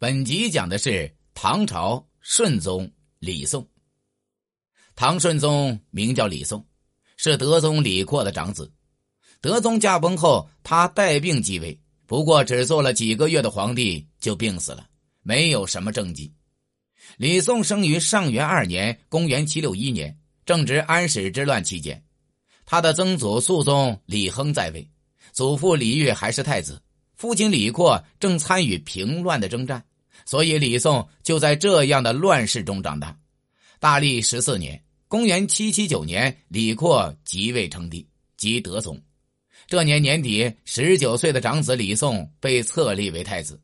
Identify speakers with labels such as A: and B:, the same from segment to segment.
A: 本集讲的是唐朝顺宗李诵。唐顺宗名叫李诵，是德宗李阔的长子。德宗驾崩后，他带病继位，不过只做了几个月的皇帝就病死了，没有什么政绩。李诵生于上元二年（公元761年），正值安史之乱期间。他的曾祖肃宗李亨在位，祖父李煜还是太子，父亲李阔正参与平乱的征战。所以，李诵就在这样的乱世中长大。大历十四年（公元779年），李阔即位称帝，即德宗。这年年底，十九岁的长子李诵被册立为太子。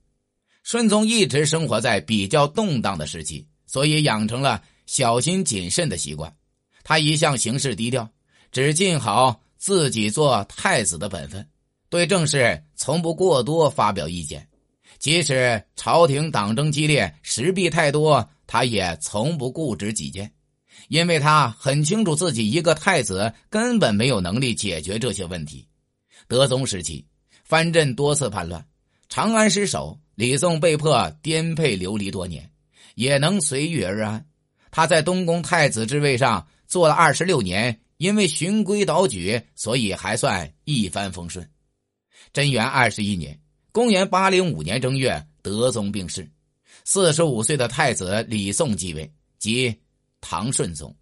A: 顺宗一直生活在比较动荡的时期，所以养成了小心谨慎的习惯。他一向行事低调，只尽好自己做太子的本分，对政事从不过多发表意见。即使朝廷党争激烈，时弊太多，他也从不固执己见，因为他很清楚自己一个太子根本没有能力解决这些问题。德宗时期，藩镇多次叛乱，长安失守，李诵被迫颠沛流离多年，也能随遇而安。他在东宫太子之位上做了二十六年，因为循规蹈矩，所以还算一帆风顺。贞元二十一年。公元八零五年正月，德宗病逝，四十五岁的太子李诵继位，即唐顺宗。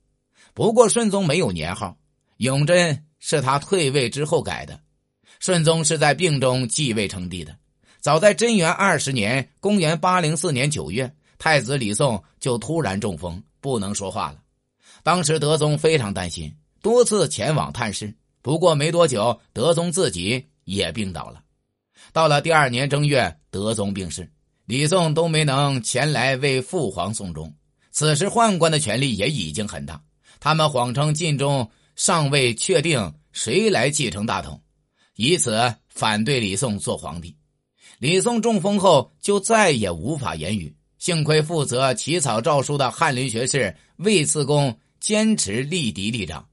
A: 不过顺宗没有年号，永贞是他退位之后改的。顺宗是在病中继位称帝的。早在贞元二十年（公元八零四年九月），太子李诵就突然中风，不能说话了。当时德宗非常担心，多次前往探视。不过没多久，德宗自己也病倒了。到了第二年正月，德宗病逝，李诵都没能前来为父皇送终。此时宦官的权力也已经很大，他们谎称晋中尚未确定谁来继承大统，以此反对李诵做皇帝。李诵中风后就再也无法言语，幸亏负责起草诏书的翰林学士魏次公坚持立嫡立长，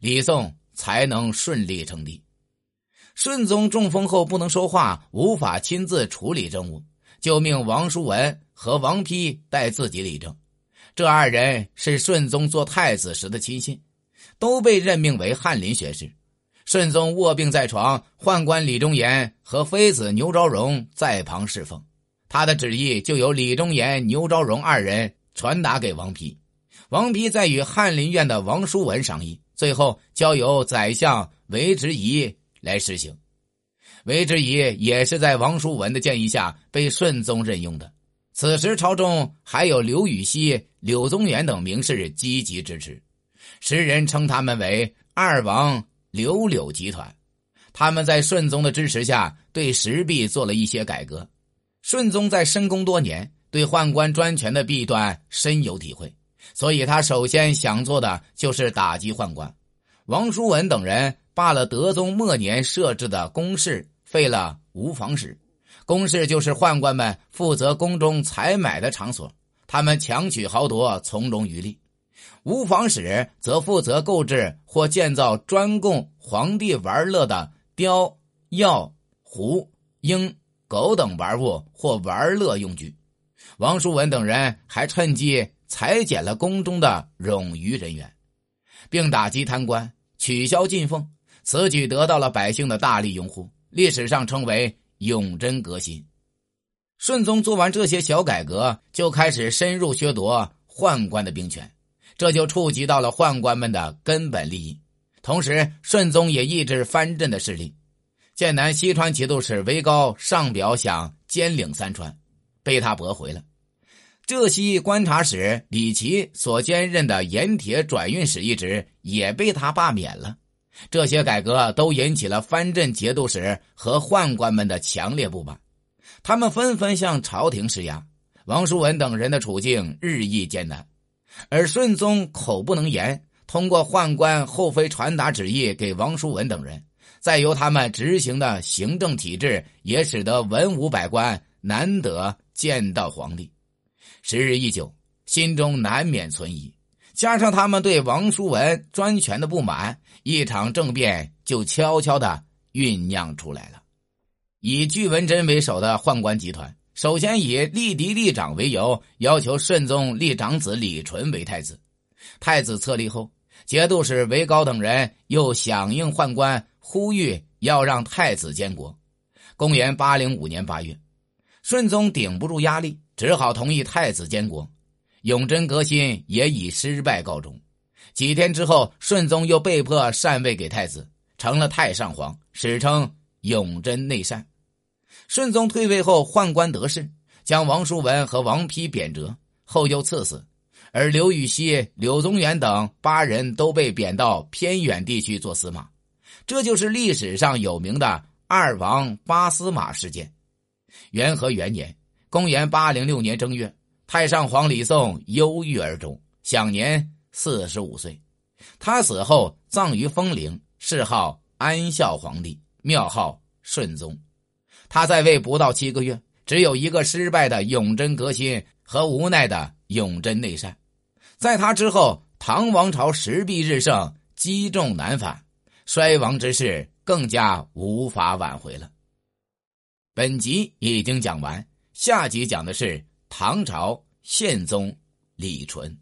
A: 李诵才能顺利称帝。顺宗中风后不能说话，无法亲自处理政务，就命王叔文和王丕代自己理政。这二人是顺宗做太子时的亲信，都被任命为翰林学士。顺宗卧病在床，宦官李忠言和妃子牛昭容在旁侍奉，他的旨意就由李忠言、牛昭容二人传达给王丕。王丕再与翰林院的王叔文商议，最后交由宰相韦执仪。来实行，韦之仪也是在王叔文的建议下被顺宗任用的。此时朝中还有刘禹锡、柳宗元等名士积极支持，时人称他们为“二王刘柳集团”。他们在顺宗的支持下，对时弊做了一些改革。顺宗在深宫多年，对宦官专权的弊端深有体会，所以他首先想做的就是打击宦官。王叔文等人。罢了德宗末年设置的宫室，废了无房室。宫室就是宦官们负责宫中采买的场所，他们强取豪夺，从容渔利。无房室则负责购置或建造专供皇帝玩乐的雕、药、壶、鹰、狗等玩物或玩乐用具。王叔文等人还趁机裁减了宫中的冗余人员，并打击贪官，取消进奉。此举得到了百姓的大力拥护，历史上称为“永贞革新”。顺宗做完这些小改革，就开始深入削夺宦官的兵权，这就触及到了宦官们的根本利益。同时，顺宗也抑制藩镇的势力。剑南西川节度使韦高上表想兼领三川，被他驳回了。浙西观察使李琦所兼任的盐铁转运使一职也被他罢免了。这些改革都引起了藩镇节度使和宦官们的强烈不满，他们纷纷向朝廷施压。王叔文等人的处境日益艰难，而顺宗口不能言，通过宦官后妃传达旨意给王叔文等人，再由他们执行的行政体制，也使得文武百官难得见到皇帝。时日一久，心中难免存疑。加上他们对王叔文专权的不满，一场政变就悄悄的酝酿出来了。以巨文贞为首的宦官集团首先以立嫡立长为由，要求顺宗立长子李纯为太子。太子册立后，节度使韦高等人又响应宦官呼吁，要让太子监国。公元八零五年八月，顺宗顶不住压力，只好同意太子监国。永贞革新也以失败告终。几天之后，顺宗又被迫禅位给太子，成了太上皇，史称永贞内禅。顺宗退位后，宦官得势，将王叔文和王丕贬谪，后又赐死。而刘禹锡、柳宗元等八人都被贬到偏远地区做司马，这就是历史上有名的“二王八司马”事件。元和元年（公元806年正月），太上皇李诵忧郁而终，享年四十五岁。他死后葬于丰陵，谥号安孝皇帝，庙号顺宗。他在位不到七个月，只有一个失败的永贞革新和无奈的永贞内禅。在他之后，唐王朝时弊日盛，积重难返，衰亡之势更加无法挽回了。本集已经讲完，下集讲的是唐朝宪宗李纯。